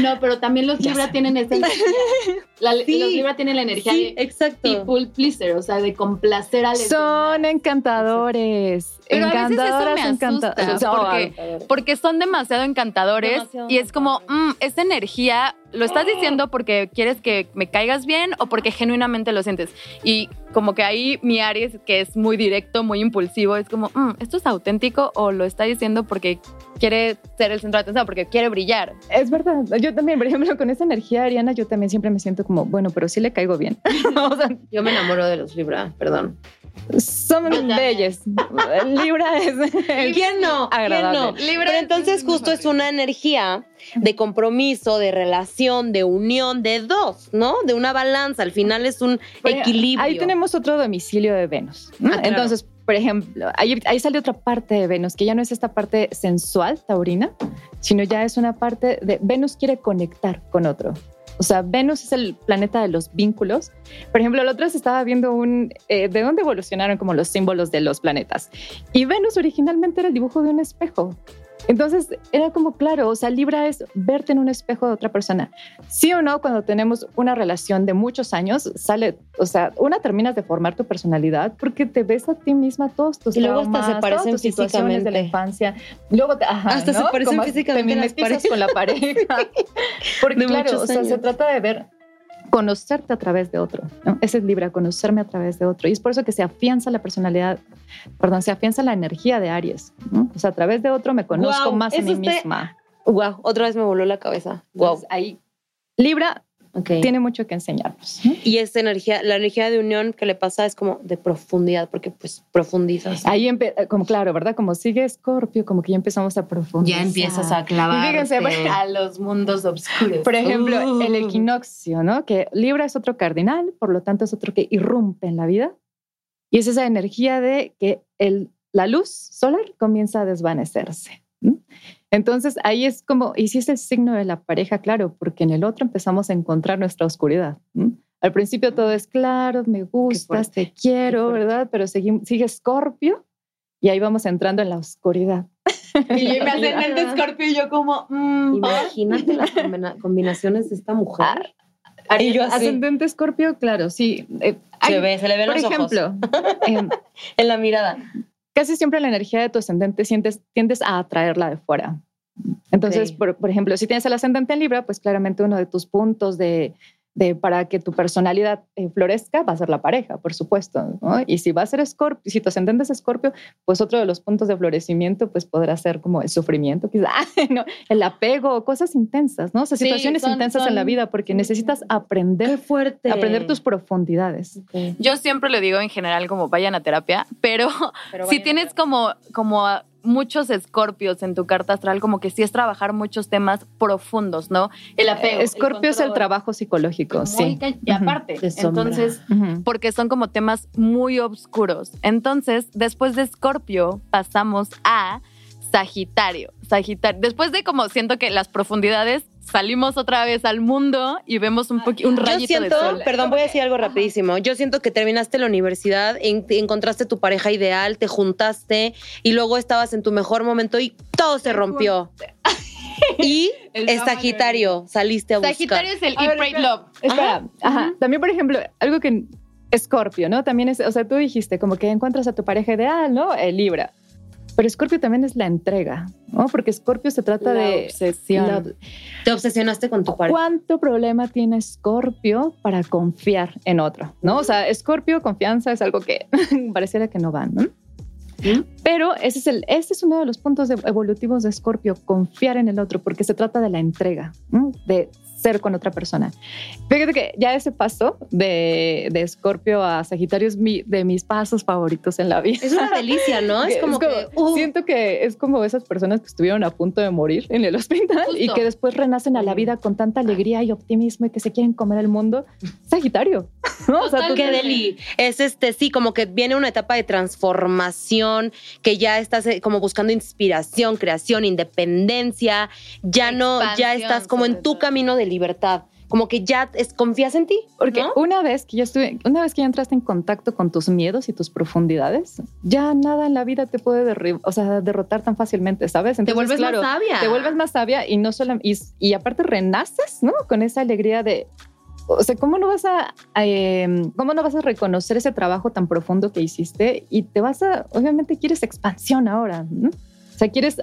No, pero también los Libra tienen esa energía. La- Sí. Los Libra tienen la energía Sí, de exacto. people pleaser, o sea, de complacer al Son encantadores. Pero a veces eso me asusta, encantadoras. porque- porque son demasiado encantadores Demasiado y es como, encantadores. mm, esa energía, ¿lo estás diciendo porque quieres que me caigas bien o porque genuinamente lo sientes? Y como que ahí mi Aries, que es muy directo, muy impulsivo, es como, mm, ¿esto es auténtico o lo está diciendo porque quiere ser el centro de atención, porque quiere brillar? Es verdad. Yo también, por ejemplo, con esa energía ariana, yo también siempre me siento como, bueno, pero sí le caigo bien. o sea, Yo me enamoro de los Libra, perdón. Son bellas. Libra es. ¿Quién no? ¿Quién Agradable. Pero entonces justo es una energía de compromiso, de relación, de unión, de dos, ¿no? De una balanza. Al final es un Pero equilibrio. Ahí tenemos otro domicilio de Venus. ¿no? Ah, claro. Entonces, por ejemplo, ahí, ahí sale otra parte de Venus, que ya no es esta parte sensual, taurina, sino ya es una parte de Venus quiere conectar con otro. O sea, Venus es el planeta de los vínculos. Por ejemplo, el otro se estaba viendo un eh, de dónde evolucionaron como los símbolos de los planetas. Y Venus originalmente era el dibujo de un espejo. Entonces era como claro, o sea, Libra es verte en un espejo de otra persona. Sí o no, cuando tenemos una relación de muchos años, sale, o sea, una terminas de formar tu personalidad porque te ves a ti misma todos tus Y luego hasta traumas, se parecen todas tus situaciones de la físicamente. infancia. Luego te, ajá, Hasta se ¿no? parecen Como físicamente te las con la pareja. Porque claro, o sea, se años. trata de ver conocerte a través de otro. ¿no? Ese es Libra, conocerme a través de otro. Y es por eso que se afianza la personalidad, perdón, se afianza la energía de Aries. ¿no? O sea, a través de otro me conozco más a mí misma. Wow, otra vez me voló la cabeza. Wow. Entonces, ahí, Libra Ok. tiene mucho que enseñarnos. ¿no? Y esta energía, la energía de unión que le pasa es como de profundidad, porque pues profundizas. Ahí, eh, como claro, ¿verdad? Como sigue Escorpio, como que ya empezamos a profundizar. Ya empiezas a clavar. Fíjense, a los mundos oscuros. Por ejemplo, Uh. el equinoccio, ¿no? Que Libra es otro cardinal, por lo tanto es otro que irrumpe en la vida. Y es esa energía de que el, la luz solar comienza a desvanecerse. ¿no? Entonces ahí es como, y si es el signo de la pareja, claro, porque en el otro empezamos a encontrar nuestra oscuridad. Al principio todo es claro, me gustas, te quiero. ¿verdad? Pero sigue, sigue Escorpio y ahí vamos entrando en la oscuridad. Y yo me ascendente escorpio y yo como... mm, Imagínate las combina- combinaciones de esta mujer. y yo así. Ascendente Escorpio, claro, sí. Eh, Se hay- ve, se le ven por los ojos. ejemplo, em, En la mirada. Casi siempre la energía de tu ascendente sientes, tiendes a atraerla de fuera. Entonces, por, por ejemplo, si tienes el ascendente en Libra, pues claramente uno de tus puntos de, de para que tu personalidad eh, florezca va a ser la pareja, por supuesto. ¿no? Y si va a ser Escorpio, si tu ascendente es Escorpio, pues otro de los puntos de florecimiento pues podrá ser como el sufrimiento, quizá, ¿no? el apego, cosas intensas, ¿no? O sea, Sí, situaciones son- intensas en la vida porque necesitas Qué aprender, fuerte. aprender tus profundidades. Yo siempre le digo en general como vayan a terapia, pero, Pero si vayan tienes como, como muchos escorpios en tu carta astral, como que sí es trabajar muchos temas profundos, ¿no? El apego. Escorpio es el trabajo psicológico, sí. Y aparte, entonces, porque son como temas muy oscuros. Entonces, después de Escorpio, pasamos a Sagitario. Sagitario. Después de como siento que las profundidades, salimos otra vez al mundo y vemos un, poqui- un Yo rayito siento, de sol. perdón, voy a decir algo rapidísimo. Yo siento que terminaste la universidad, en- encontraste tu pareja ideal, te juntaste y luego estabas en tu mejor momento y todo se rompió. Y El es Sagitario, saliste a buscar. Sagitario es el A Eat, ver, Pray, espera. Love. Espera, ajá. También, por ejemplo, algo que Escorpio, ¿no? También es, o sea, tú dijiste como que encuentras a tu pareja ideal, ¿no? El Libra. Pero Escorpio también es la entrega, ¿no? Porque Escorpio se trata La de obsesión. la- Te obsesionaste con tu pareja. ¿Cuánto problema tiene Escorpio para confiar en otro? ¿No? O sea, Escorpio, confianza es algo que pareciera que no van, ¿no? Pero ese es, el, ese es uno de los puntos evolutivos de Escorpio, confiar en el otro, porque se trata de la entrega, ¿no? de ser con otra persona. Fíjate que ya ese paso de, de Escorpio a Sagitario es mi, de mis pasos favoritos en la vida. Es una delicia, ¿no? Es como, que. uh, Siento que es como esas personas que estuvieron a punto de morir en el hospital y Justo. que después renacen a la vida con tanta alegría y optimismo y que se quieren comer el mundo. Sagitario. ¿no? O sea, tú- Qué deli. Es este, sí, como que viene una etapa de transformación, que ya estás eh, como buscando inspiración, creación, independencia. Ya no, ya Expansión, estás como en tu todo. camino de libertad. Como que ya es- confías en ti. Porque ¿no? una vez que ya estuve, una vez que ya entraste en contacto con tus miedos y tus profundidades, ya nada en la vida te puede o sea, derrotar tan fácilmente, ¿sabes? te Entonces, vuelves claro, más sabia. te vuelves más sabia y no solo y, y aparte renaces, ¿no? Con esa alegría de o sea, ¿cómo no vas a, em, cómo no vas a reconocer ese trabajo tan profundo que hiciste y te vas a obviamente quieres expansión ahora, ¿no? O sea, quieres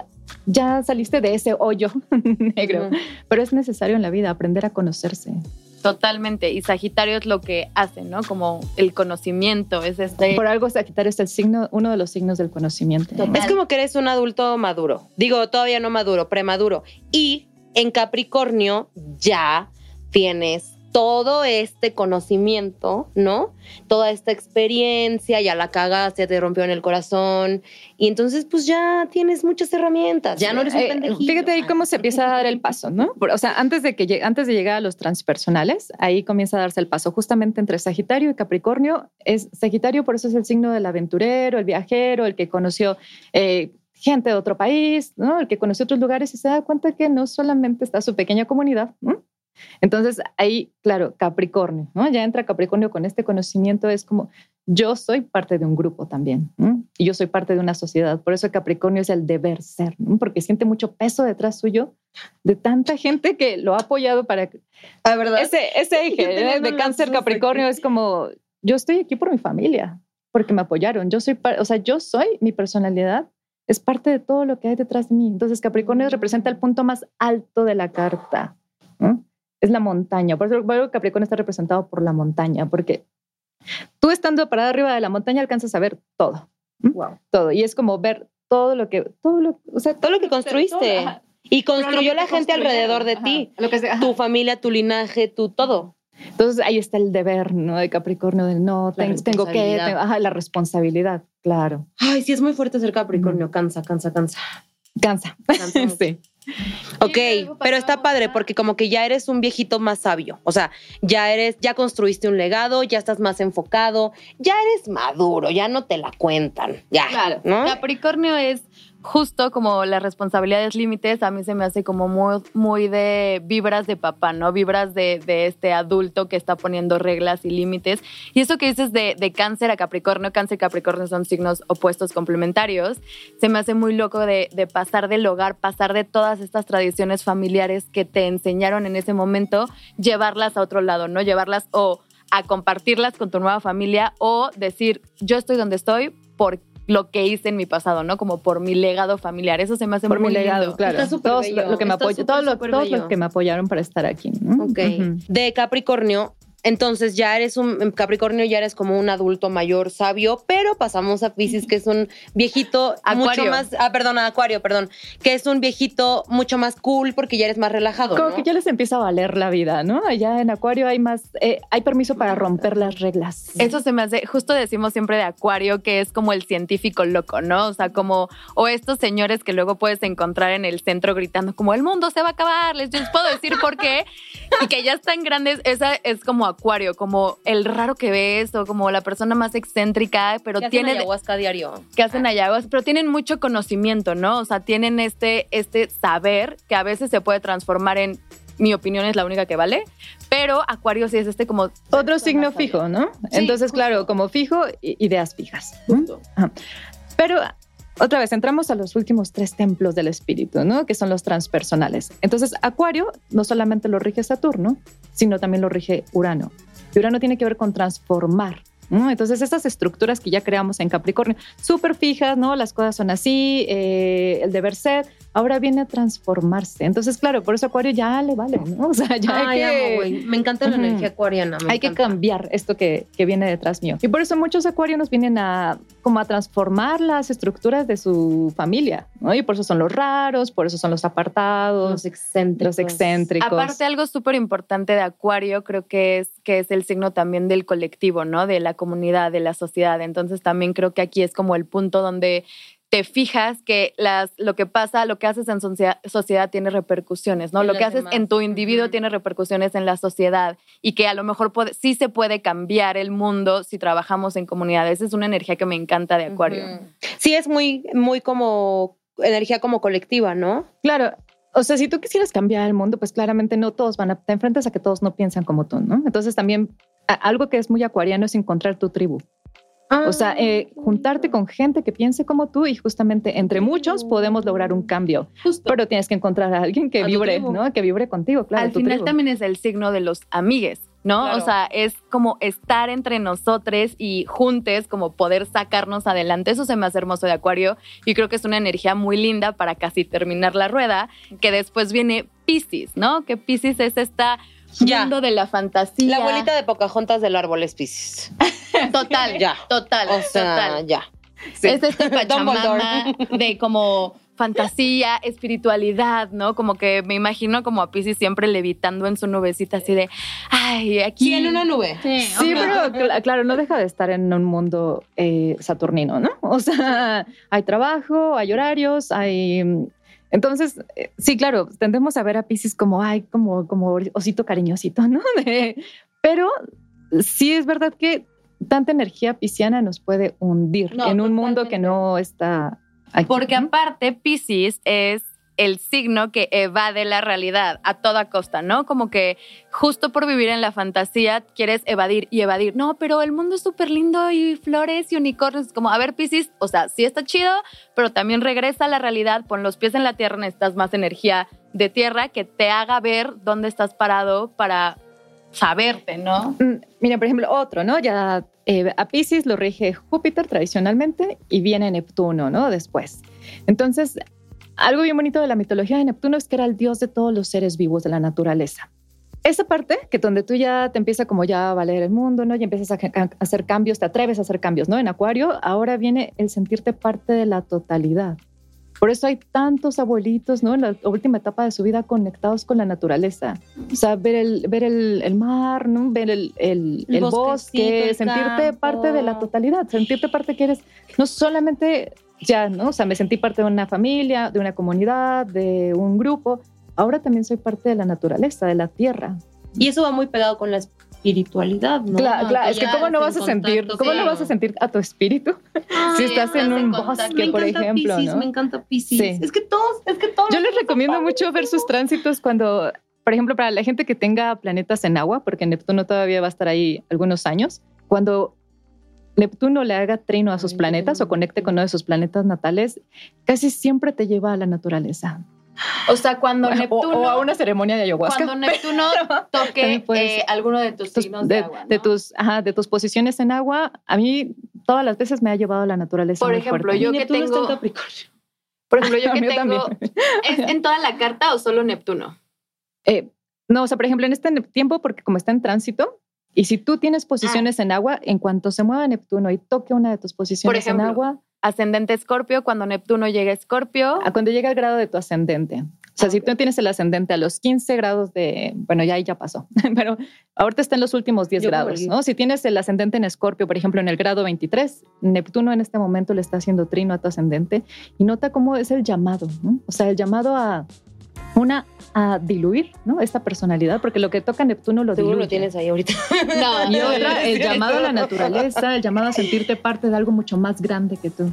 ya saliste de ese hoyo negro, pero es necesario en la vida aprender a conocerse. Totalmente. Y Sagitario es lo que hace, ¿no? Como el conocimiento, es este... Por algo Sagitario es el signo, uno de los signos del conocimiento. Total. Es como que eres un adulto maduro. Digo, todavía no maduro, premaduro. Y en Capricornio ya tienes todo este conocimiento, ¿no? Toda esta experiencia, ya la cagaste, te rompió en el corazón. Y entonces, pues ya tienes muchas herramientas. Ya no eres un Eh, pendejillo. Fíjate ahí cómo se empieza a dar el paso, ¿no? Por- O sea, antes de, que, antes de llegar a los transpersonales, ahí comienza a darse el paso. Justamente entre Sagitario y Capricornio, es Sagitario, por eso es el signo del aventurero, el viajero, el que conoció eh, gente de otro país, ¿no? El que conoció otros lugares y se da cuenta que no solamente está su pequeña comunidad, ¿no? Entonces ahí, claro, Capricornio, ¿no? Ya entra Capricornio con este conocimiento, es como yo soy parte de un grupo también ¿no? y yo soy parte de una sociedad. Por eso Capricornio es el deber ser, ¿no? porque siente mucho peso detrás suyo de tanta gente que lo ha apoyado para Ah, ¿verdad? ese, ese eje ¿eh? de cáncer Capricornio aquí. es como yo estoy aquí por mi familia, porque me apoyaron. Yo soy, o sea, yo soy mi personalidad. Es parte de todo lo que hay detrás de mí. Entonces, Capricornio representa el punto más alto de la carta. ¿no? Es la montaña. Por eso eso Capricornio está representado por la montaña, porque tú estando parada arriba de la montaña alcanzas a ver todo, Wow. todo. Y es como ver todo lo que, todo lo, o sea, Todo lo que construiste. ajá. Y construyó que la te gente alrededor de ajá, ti. Lo que. Tu familia, tu linaje, tu todo. Entonces ahí está el deber, ¿no? De Capricornio, del no, ten- tengo que, responsabilidad. tengo- ajá, la responsabilidad, claro. Ay, sí, es muy fuerte ser Capricornio. Cansa, cansa, cansa. Cansa. Cansa mucho. sí. Ok, pero está padre porque como que ya eres un viejito más sabio. O sea, ya eres, ya construiste un legado, ya estás más enfocado, ya eres maduro, ya no te la cuentan. Ya. Claro. ¿no? Capricornio es justo como las responsabilidades límites, a mí se me hace como muy, muy de vibras de papá, ¿no? Vibras de, este adulto que está poniendo reglas y límites. Y eso que dices de, de cáncer a Capricornio, cáncer y Capricornio son signos opuestos complementarios, se me hace muy loco de, pasar del hogar, pasar de todas estas tradiciones familiares que te enseñaron en ese momento, llevarlas a otro lado, ¿no? Llevarlas o a compartirlas con tu nueva familia o decir, yo estoy donde estoy por lo que hice en mi pasado, ¿no? Como por mi legado familiar. Eso se me hace Por muy mi legado, lindo. claro. Está Todos bello, lo, que me está todos, los que me apoyaron para estar aquí. ¿no? Ok. De Capricornio, entonces ya eres un Capricornio, ya eres como un adulto mayor, sabio, pero pasamos a Pisces, que es un viejito mucho más, ah, perdón, a Acuario, perdón, que es un viejito mucho más cool porque ya eres más relajado. Como ¿no? que ya les empieza a valer la vida, ¿no? Allá en Acuario hay más, eh, hay permiso para romper las reglas. Eso se me hace, justo decimos siempre de Acuario, que es como el científico loco, ¿no? O sea, como, o estos señores que luego puedes encontrar en el centro gritando como el mundo se va a acabar, les, les puedo decir por qué, y que ya están grandes, esa es como Acuario, como el raro que ves, o como la persona más excéntrica, pero Que hacen tiene... ayahuasca diario. que hacen ayahuasca, pero tienen mucho conocimiento, ¿no? O sea, tienen este, este saber que a veces se puede transformar en mi opinión es la única que vale, pero Acuario sí es este como Otro signo fijo, ¿no? Entonces, claro, como fijo, ideas fijas. Pero otra vez, entramos a los últimos tres templos del espíritu, ¿no? Que son los transpersonales. Entonces, Acuario no solamente lo rige Saturno, sino también lo rige Urano. Y Urano tiene que ver con transformar. ¿no? Entonces, esas estructuras que ya creamos en Capricornio, súper fijas, ¿no? Las cosas son así, eh, el deber ser, ahora viene a transformarse. Entonces, claro, por eso Acuario ya le vale, ¿no? O sea, ya Ay, hay que... amo. Me encanta la energía acuariana. me Hay que cambiar esto que, que viene detrás mío. Y por eso muchos acuarianos vienen a como a transformar las estructuras de su familia, ¿no? Y por eso son los raros, por eso son los apartados, Los excéntricos. los excéntricos. Aparte, algo súper importante de Acuario creo que es que es el signo también del colectivo, ¿no? De la comunidad, de la sociedad. Entonces también creo que aquí es como el punto donde te fijas que las, lo que pasa, lo que haces en socia- sociedad tiene repercusiones, ¿no? En lo que haces demás. en tu individuo tiene repercusiones en la sociedad y que a lo mejor puede- sí se puede cambiar el mundo si trabajamos en comunidades. Es una energía que me encanta de Acuario. Ujú. Sí, es muy, muy como energía como colectiva, ¿no? Claro. O sea, si tú quisieras cambiar el mundo, pues claramente no todos van a, te enfrentas a que todos no piensan como tú, ¿no? Entonces también algo que es muy acuariano es encontrar tu tribu. O sea, eh, juntarte con gente que piense como tú y justamente entre muchos podemos lograr un cambio. Justo. Pero tienes que encontrar a alguien que A vibre. ¿no? Que vibre contigo, claro. Al final tribu. también es el signo de los amigues, ¿no? Claro. O sea, es como estar entre nosotros y juntes, como poder sacarnos adelante. Eso se me hace hermoso de Acuario y creo que es una energía muy linda para casi terminar la rueda, que después viene Pisces, ¿no? Que Pisces es esta Ya. mundo de la fantasía. La abuelita de Pocahontas del árbol es Pisces. Total, Ya. total, O sea, total. ya. Sí. Es este Pachamama de como fantasía, espiritualidad, ¿no? Como que me imagino como a Pisces siempre levitando en su nubecita así de, ay, aquí. Sí, en una nube. Sí, pero cl- claro, no deja de estar en un mundo eh, saturnino, ¿no? O sea, hay trabajo, hay horarios, hay... Entonces, eh, sí, claro, tendemos a ver a Pisces como, ay, como, como osito cariñosito, ¿no? De- pero sí es verdad que tanta energía pisciana nos puede hundir No, en un mundo que no está aquí. Porque aparte, Pisces es el signo que evade la realidad a toda costa, ¿no? Como que justo por vivir en la fantasía quieres evadir y evadir. No, pero el mundo es súper lindo y flores y unicornios. Como, a ver, Pisces, o sea, sí está chido, pero también regresa a la realidad, pon los pies en la tierra, necesitas más energía de tierra que te haga ver dónde estás parado para saberte, ¿no? Mm, Mira, por ejemplo, otro, ¿no? Ya eh, a Pisces lo rige Júpiter tradicionalmente y viene Neptuno, ¿no? Después. Entonces, algo bien bonito de la mitología de Neptuno es que era el dios de todos los seres vivos de la naturaleza. Esa parte, que donde tú ya te empieza como ya a valer el mundo, ¿no? Y empiezas a, a hacer cambios, te atreves a hacer cambios, ¿no? En Acuario, ahora viene el sentirte parte de la totalidad. Por eso hay tantos abuelitos, ¿no? En la última etapa de su vida conectados con la naturaleza. O sea, ver el, ver el, el mar, ¿no? Ver el, el, El bosque, sentirte campo. parte de la totalidad, sentirte parte que eres no solamente ya, ¿no? O sea, me sentí parte de una familia, de una comunidad, de un grupo. Ahora también soy parte de la naturaleza, de la tierra. Y eso va muy pegado con la espiritualidad, ¿no? claro, No, claro, es que cómo no vas a en sentir, cómo no con- vas a sentir a tu espíritu Ay, si estás en un contacto. bosque, me por ejemplo, Piscis, ¿no? me encanta Piscis. Sí. Es que todos, es que todos. Yo les recomiendo mucho ver sus tránsitos cuando, por ejemplo, para la gente que tenga planetas en agua, porque Neptuno todavía va a estar ahí algunos años, cuando Neptuno le haga trino a sus planetas o conecte con uno de sus planetas natales, casi siempre te lleva a la naturaleza. O sea, cuando O- Neptuno... o, a una ceremonia de ayahuasca. Cuando Neptuno toque eh, alguno de tus Tus- signos de, agua, ¿no? de tus, ajá, de tus posiciones en agua, a mí todas las veces me ha llevado a la naturaleza. Por ejemplo, fuerte. yo que Neptuno está en tengo- Capricornio. Por ejemplo, yo que tengo... también. ¿Es en toda la carta o solo Neptuno? Eh, no, o sea, por ejemplo, en este tiempo, porque como está en tránsito, y si tú tienes posiciones en agua, en cuanto se mueva Neptuno y toque una de tus posiciones ejemplo. en agua, Ascendente Escorpio, cuando Neptuno llegue a Escorpio. a cuando llega el grado de tu ascendente. O sea, Ah, si tú tienes el ascendente a los 15 grados de, bueno, ya ahí ya pasó, pero ahorita está en los últimos 10 Yo como grados, ¿no? Si tienes el ascendente en Escorpio, por ejemplo, en el grado 23, Neptuno en este momento le está haciendo trino a tu ascendente y nota cómo es el llamado, ¿no? O sea, el llamado a una a diluir, ¿no? Esta personalidad, porque lo que toca Neptuno lo Seguro diluye. lo tienes ahí ahorita. No, Y otra, el llamado a la naturaleza, el llamado a sentirte parte de algo mucho más grande que tú.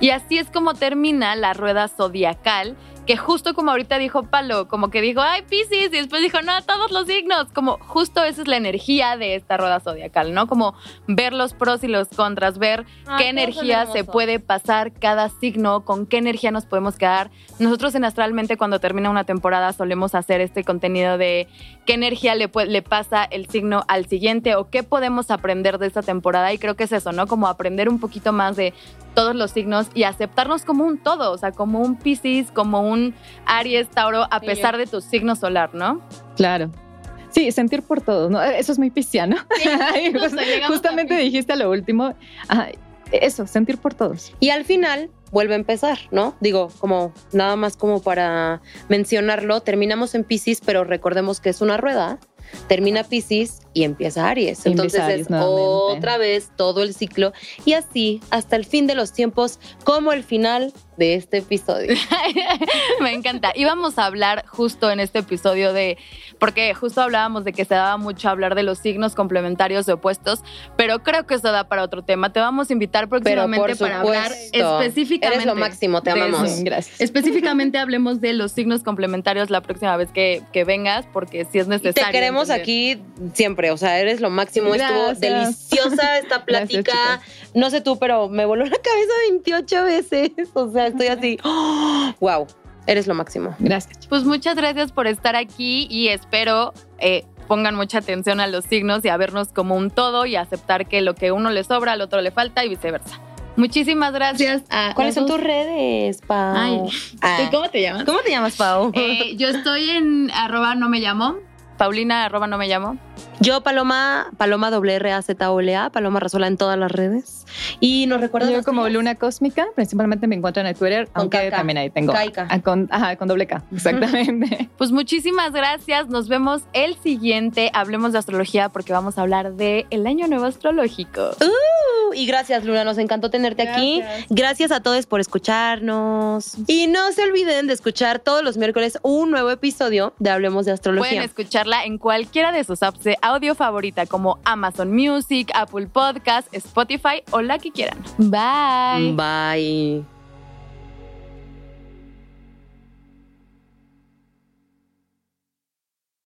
Y así es como termina la rueda zodiacal, que justo como ahorita dijo Palo, como que dijo, ay, Pisces, y después dijo, no, todos los signos, como justo esa es la energía de esta rueda zodiacal, ¿no? Como ver los pros y los contras, ver qué energía se puede pasar cada signo, con qué energía nos podemos quedar. Nosotros en Astralmente cuando termina una temporada solemos hacer este contenido de qué energía le, le pasa el signo al siguiente o qué podemos aprender de esta temporada y creo que es eso, ¿no? Como aprender un poquito más de todos los signos y aceptarnos como un todo, o sea, como un Pisces, como un Aries, Tauro, a pesar de tu signo solar, ¿no? Claro. Sí, sentir por todo, ¿no? Eso es muy pisciano. Justo, justamente Piscis. dijiste a lo último. Ajá, eso, sentir por todos. Y al final vuelve a empezar, ¿no? Digo, como nada más como para mencionarlo, terminamos en Pisces, pero recordemos que es una rueda. Termina Pisces y empieza Aries. Y Entonces empieza Aries es otra vez todo el ciclo y así hasta el fin de los tiempos, como el final de este episodio. Me encanta. Íbamos a hablar justo en este episodio de, porque justo hablábamos de que se daba mucho hablar de los signos complementarios de opuestos, pero creo que eso da para otro tema. Te vamos a invitar próximamente para hablar específicamente. eres lo máximo, te amamos. Gracias. Específicamente hablemos de los signos complementarios la próxima vez que, que vengas, porque si es Y necesario. te queremos entender. aquí siempre, o sea, eres lo máximo. Estuvo deliciosa esta plática. No sé tú, pero me voló la cabeza 28 veces. O sea, estoy así. wow, eres lo máximo. Gracias. Pues muchas gracias por estar aquí y espero eh, pongan mucha atención a los signos y a vernos como un todo y aceptar que lo que uno le sobra, al otro le falta y viceversa. Muchísimas gracias. A ¿Cuáles son tus redes, Pau? Ay. Ah. ¿Cómo te llamas? ¿Cómo te llamas, Pau? Eh, yo estoy en arroba no me llamo Paulina, arroba no me llamo. Yo, Paloma, Paloma WRAZOLA, Paloma Razola en todas las redes. Y nos recuerdan. Yo como? Luna Cósmica, principalmente me encuentro en el Twitter, Con aunque K. también ahí tengo. Kaika. Ah, con, ajá, con doble K, exactamente. Pues muchísimas gracias. Nos vemos el siguiente. Hablemos de astrología porque vamos a hablar de el año nuevo astrológico. Uh, y gracias, Luna, nos encantó tenerte aquí. Gracias. A todos por escucharnos. Y no se olviden de escuchar todos los miércoles un nuevo episodio de Hablemos de Pueden Astrología. En cualquiera de sus apps de audio favorita como Amazon Music, Apple Podcast, Spotify o la que quieran. Bye. Bye.